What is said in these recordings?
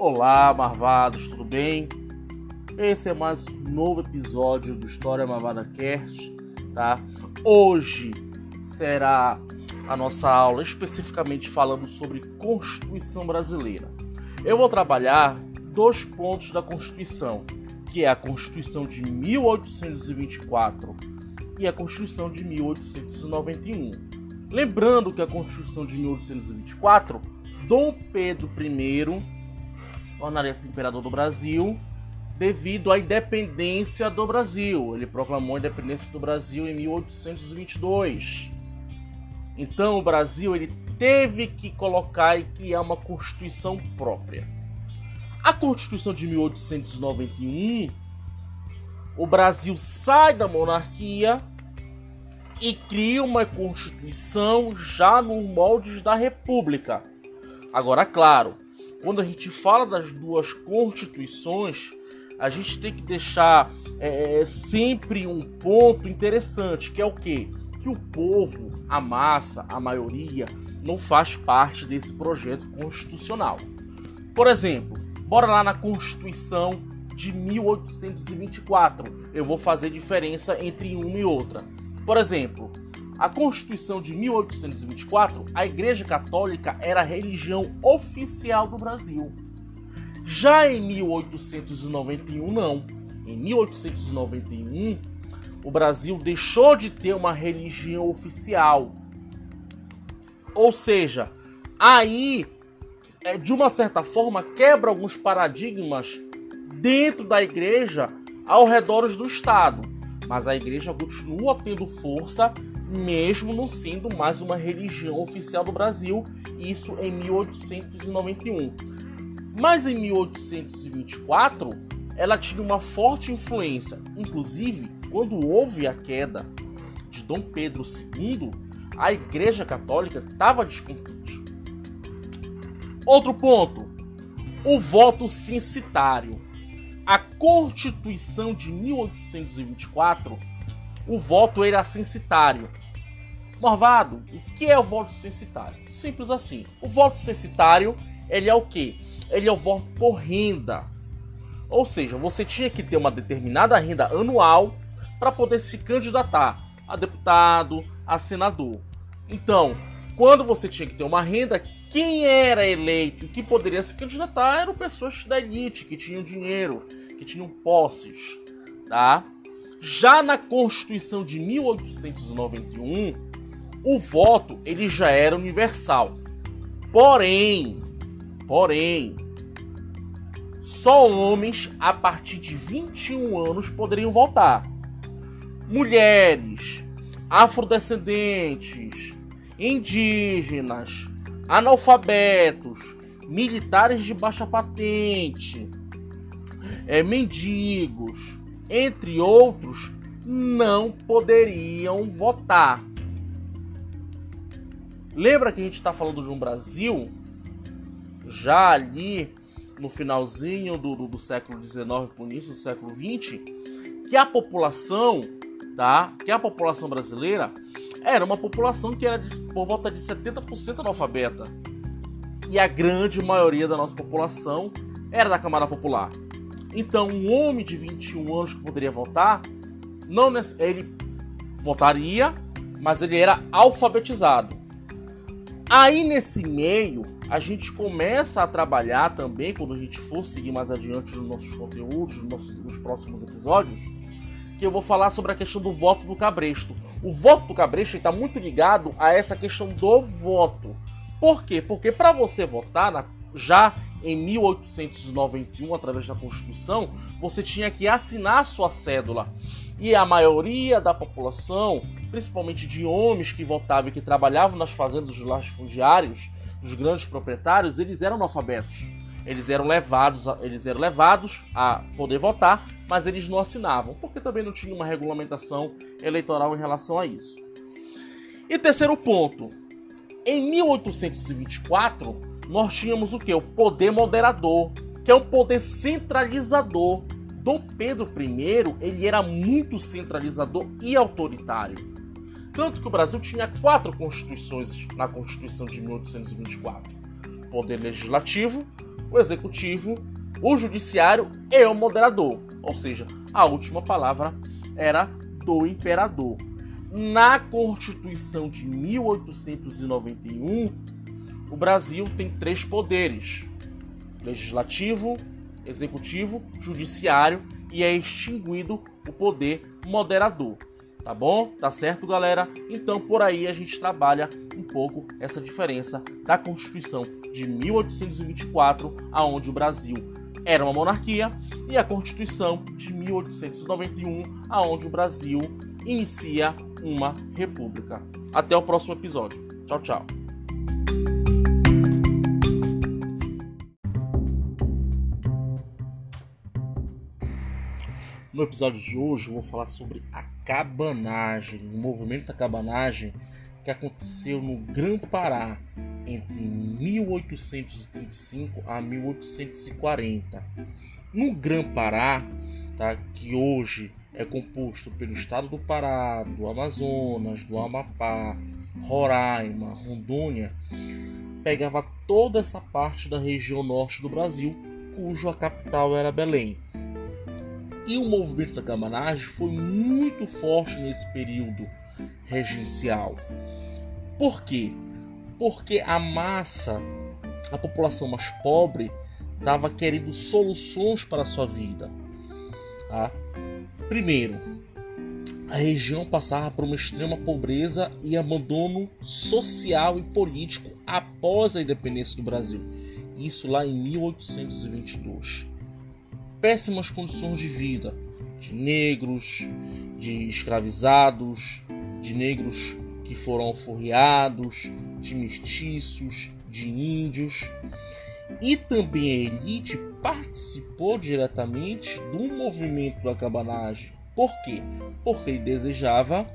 Olá, marvados, tudo bem? Esse é mais um novo episódio do História Marvada Cast, tá? Hoje será a nossa aula especificamente falando sobre Constituição Brasileira. Eu vou trabalhar dois pontos da Constituição, que é a Constituição de 1824 e a Constituição de 1891. Lembrando que a Constituição de 1824, Dom Pedro I tornaria-se imperador do Brasil devido à independência do Brasil. Ele proclamou a independência do Brasil em 1822. Então o Brasil ele teve que colocar e criar uma constituição própria. A Constituição de 1891, o Brasil sai da monarquia e cria uma constituição já no molde da república. Agora, claro, quando a gente fala das duas constituições, a gente tem que deixar é, é sempre um ponto interessante, que é o que? Que o povo, a massa, a maioria, não faz parte desse projeto constitucional. Por exemplo, bora lá na Constituição de 1824. Eu vou fazer diferença entre uma e outra. Por exemplo, a Constituição de 1824, a Igreja Católica era a religião oficial do Brasil. Já em 1891, não. Em 1891, o Brasil deixou de ter uma religião oficial. Ou seja, aí, é, de uma certa forma, quebra alguns paradigmas dentro da igreja ao redor do Estado mas a igreja continua tendo força, mesmo não sendo mais uma religião oficial do Brasil, isso em 1891. Mas em 1824, ela tinha uma forte influência, inclusive quando houve a queda de Dom Pedro II, a Igreja Católica estava descontente. Outro ponto, o voto censitário a Constituição de 1824, o voto era censitário. Morvado, o que é o voto censitário? Simples assim. O voto censitário, ele é o quê? Ele é o voto por renda. Ou seja, você tinha que ter uma determinada renda anual para poder se candidatar a deputado, a senador. Então, quando você tinha que ter uma renda, quem era eleito que poderia se candidatar eram pessoas da elite, que tinham dinheiro, que tinham posses, tá? Já na Constituição de 1891, o voto ele já era universal. Porém, porém, só homens a partir de 21 anos poderiam votar. Mulheres, afrodescendentes, indígenas, analfabetos, militares de baixa patente, é, mendigos, entre outros, não poderiam votar. Lembra que a gente está falando de um Brasil já ali no finalzinho do, do, do século XIX para o início do século XX, que a população, tá? Que a população brasileira era uma população que era de, por volta de 70% analfabeta. E a grande maioria da nossa população era da camada popular. Então, um homem de 21 anos que poderia votar, não ele votaria, mas ele era alfabetizado. Aí nesse meio, a gente começa a trabalhar também, quando a gente for seguir mais adiante nos nossos conteúdos, nos, nossos, nos próximos episódios, que eu vou falar sobre a questão do voto do cabresto. O voto do cabresto está muito ligado a essa questão do voto. Por quê? Porque para você votar na, já em 1891, através da Constituição, você tinha que assinar sua cédula. E a maioria da população, principalmente de homens que votavam e que trabalhavam nas fazendas dos latifundiários, dos grandes proprietários, eles eram analfabetos. Eles eram levados a, eles eram levados a poder votar, mas eles não assinavam, porque também não tinha uma regulamentação eleitoral em relação a isso. E terceiro ponto, em 1824, nós tínhamos o que? O poder moderador, que é um poder centralizador. Dom Pedro I, ele era muito centralizador e autoritário. Tanto que o Brasil tinha quatro constituições na Constituição de 1824: poder legislativo, o executivo, o judiciário e o moderador. Ou seja, a última palavra era do imperador. Na Constituição de 1891, o Brasil tem três poderes: legislativo, executivo, judiciário e é extinguido o poder moderador. Tá bom? Tá certo, galera? Então por aí a gente trabalha um pouco essa diferença da Constituição de 1824, aonde o Brasil era uma monarquia, e a Constituição de 1891, aonde o Brasil inicia uma república. Até o próximo episódio. Tchau, tchau. No episódio de hoje vou falar sobre a cabanagem, o movimento da cabanagem que aconteceu no Grã-Pará entre 1835 a 1840. No Grã-Pará, tá, que hoje é composto pelo estado do Pará, do Amazonas, do Amapá, Roraima, Rondônia, pegava toda essa parte da região norte do Brasil, cuja capital era Belém. E o movimento da cabanagem foi muito forte nesse período regencial. Por quê? Porque a massa, a população mais pobre, estava querendo soluções para a sua vida. Tá? Primeiro, a região passava por uma extrema pobreza e abandono social e político após a independência do Brasil. Isso lá em 1822 péssimas condições de vida de negros, de escravizados, de negros que foram alforriados, de mestiços, de índios. E também a elite participou diretamente do movimento da cabanagem. Por quê? Porque ele desejava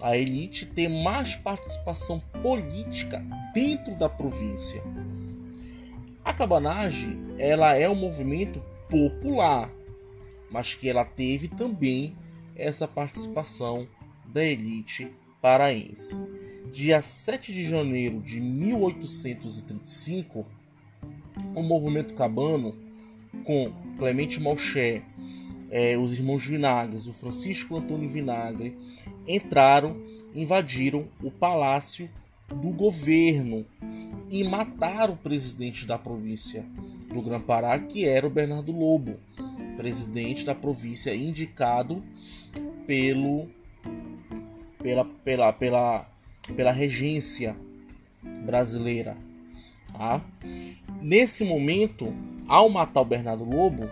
a elite ter mais participação política dentro da província. A cabanagem, ela é um movimento popular, mas que ela teve também essa participação da elite paraense. Dia 7 de janeiro de 1835, o movimento cabano, com Clemente Malché, eh, os irmãos Vinagres, o Francisco Antônio Vinagre, entraram, invadiram o palácio do governo e mataram o presidente da província do Grã-Pará, que era o Bernardo Lobo, presidente da província indicado pelo pela pela pela pela regência brasileira, tá? Nesse momento, ao matar o Bernardo Lobo,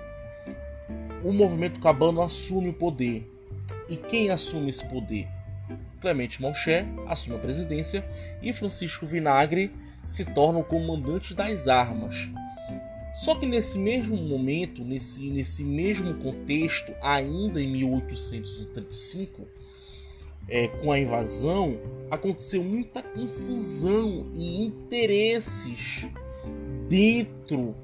o movimento cabano assume o poder. E quem assume esse poder? Clemente Monché assume a presidência e Francisco Vinagre se torna o comandante das armas. Só que nesse mesmo momento, nesse, nesse mesmo contexto, ainda em 1835, é, com a invasão, aconteceu muita confusão e interesses dentro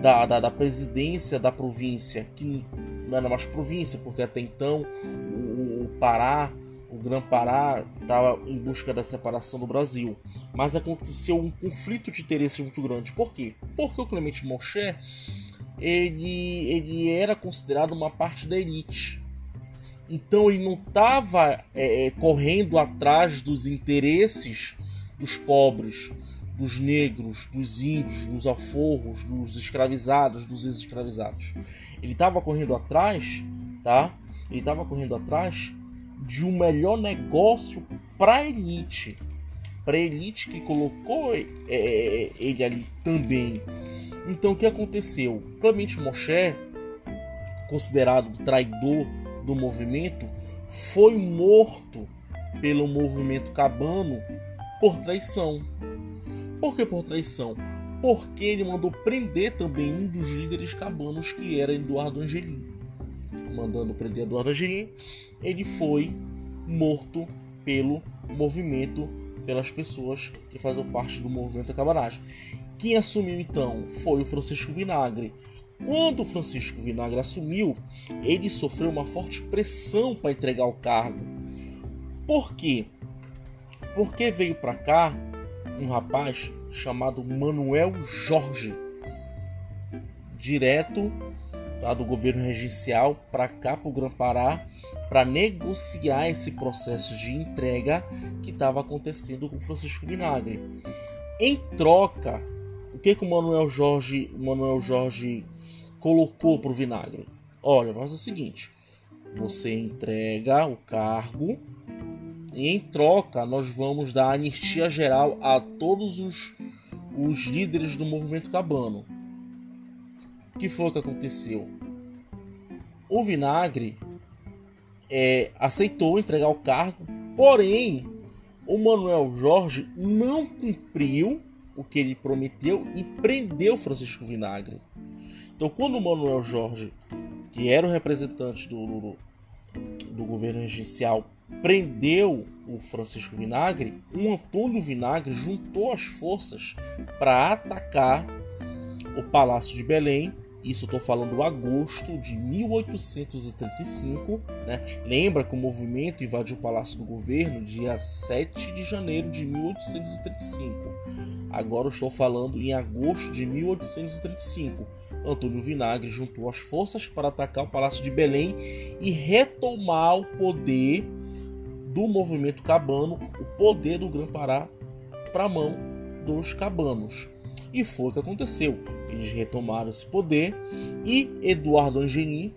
da, da, da, presidência da província, que não era mais província, porque até então o, o Pará o Grã-Pará estava em busca da separação do Brasil. Mas aconteceu um conflito de interesse muito grande. Por quê? Porque o Clemente Monché ele, ele era considerado uma parte da elite. Então ele não estava é, é, correndo atrás dos interesses dos pobres, dos negros, dos índios, dos alforros, dos escravizados, dos ex-escravizados. Ele estava correndo atrás, tá? Ele estava correndo atrás de um melhor negócio para elite. Para elite que colocou é, é, ele ali também. Então o que aconteceu? Clemente Moshe, considerado traidor do movimento, foi morto pelo movimento cabano por traição. Por que por traição? Porque ele mandou prender também um dos líderes cabanos que era Eduardo Angelim. Mandando prender Eduardo Angelim ele foi morto pelo movimento, pelas pessoas que fazem parte do movimento cabanagem. Quem assumiu então foi o Francisco Vinagre. Quando o Francisco Vinagre assumiu, ele sofreu uma forte pressão para entregar o cargo. Por quê? Porque veio para cá um rapaz chamado Manuel Jorge. direto tá, do governo regencial para cá para o Grã-Pará para negociar esse processo de entrega que estava acontecendo com Francisco Vinagre. Em troca, o que, que o Manuel Jorge, o Manuel Jorge colocou para o Vinagre? Olha, faz o seguinte: você entrega o cargo e em troca nós vamos dar anistia geral a todos os, os líderes do movimento cabano. O que foi que aconteceu? O Vinagre é, aceitou entregar o cargo, porém o Manuel Jorge não cumpriu o que ele prometeu e prendeu Francisco Vinagre. Então, quando o Manuel Jorge, que era o representante do, do, do governo regencial, prendeu o Francisco Vinagre, o Antônio Vinagre juntou as forças para atacar o Palácio de Belém isso estou falando agosto de 1835. Né? Lembra que o movimento invadiu o Palácio do Governo dia 7 de janeiro de 1835. Agora estou falando em agosto de 1835. Antônio Vinagre juntou as forças para atacar o Palácio de Belém e retomar o poder do movimento cabano, o poder do Grã-Pará para a mão dos cabanos. E foi o que aconteceu. Eles retomaram esse poder e Eduardo Angelim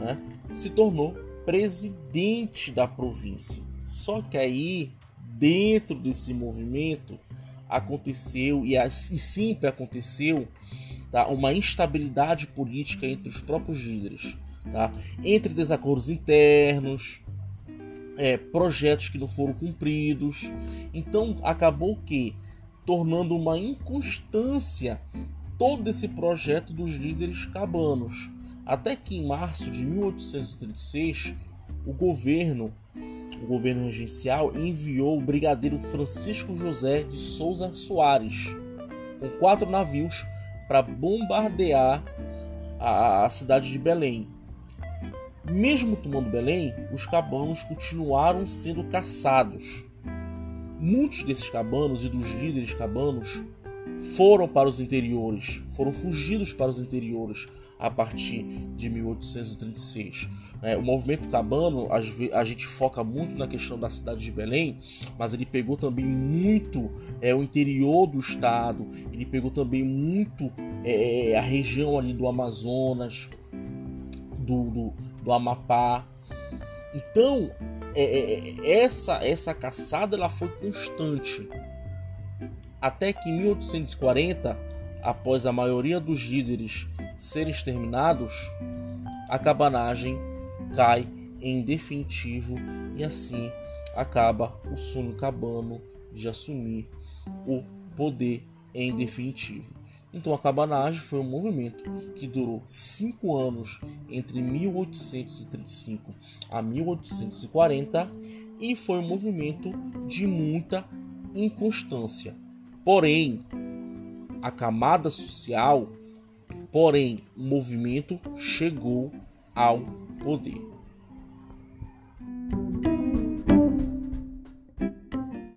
né, se tornou presidente da província. Só que aí, dentro desse movimento, aconteceu e, e sempre aconteceu tá, uma instabilidade política entre os próprios líderes, tá? entre desacordos internos, é, projetos que não foram cumpridos. Então acabou que tornando uma inconstância todo esse projeto dos líderes cabanos. Até que em março de 1836, o governo, o governo regencial, enviou o brigadeiro Francisco José de Souza Soares com quatro navios para bombardear a, a cidade de Belém. Mesmo tomando Belém, os cabanos continuaram sendo caçados Muitos desses cabanos e dos líderes cabanos foram para os interiores, foram fugidos para os interiores a partir de 1836. É, o movimento cabano, a gente foca muito na questão da cidade de Belém, mas ele pegou também muito é, o interior do estado, ele pegou também muito é, a região ali do Amazonas, do, do, do Amapá. Então, é, é, é, essa essa caçada ela foi constante até que em 1840, após a maioria dos líderes serem exterminados, a cabanagem cai em definitivo e assim acaba o sonho cabano de assumir o poder em definitivo. Então a cabanagem foi um movimento que durou cinco anos entre 1835 a 1840 e foi um movimento de muita inconstância. Porém, a camada social, porém, o movimento chegou ao poder.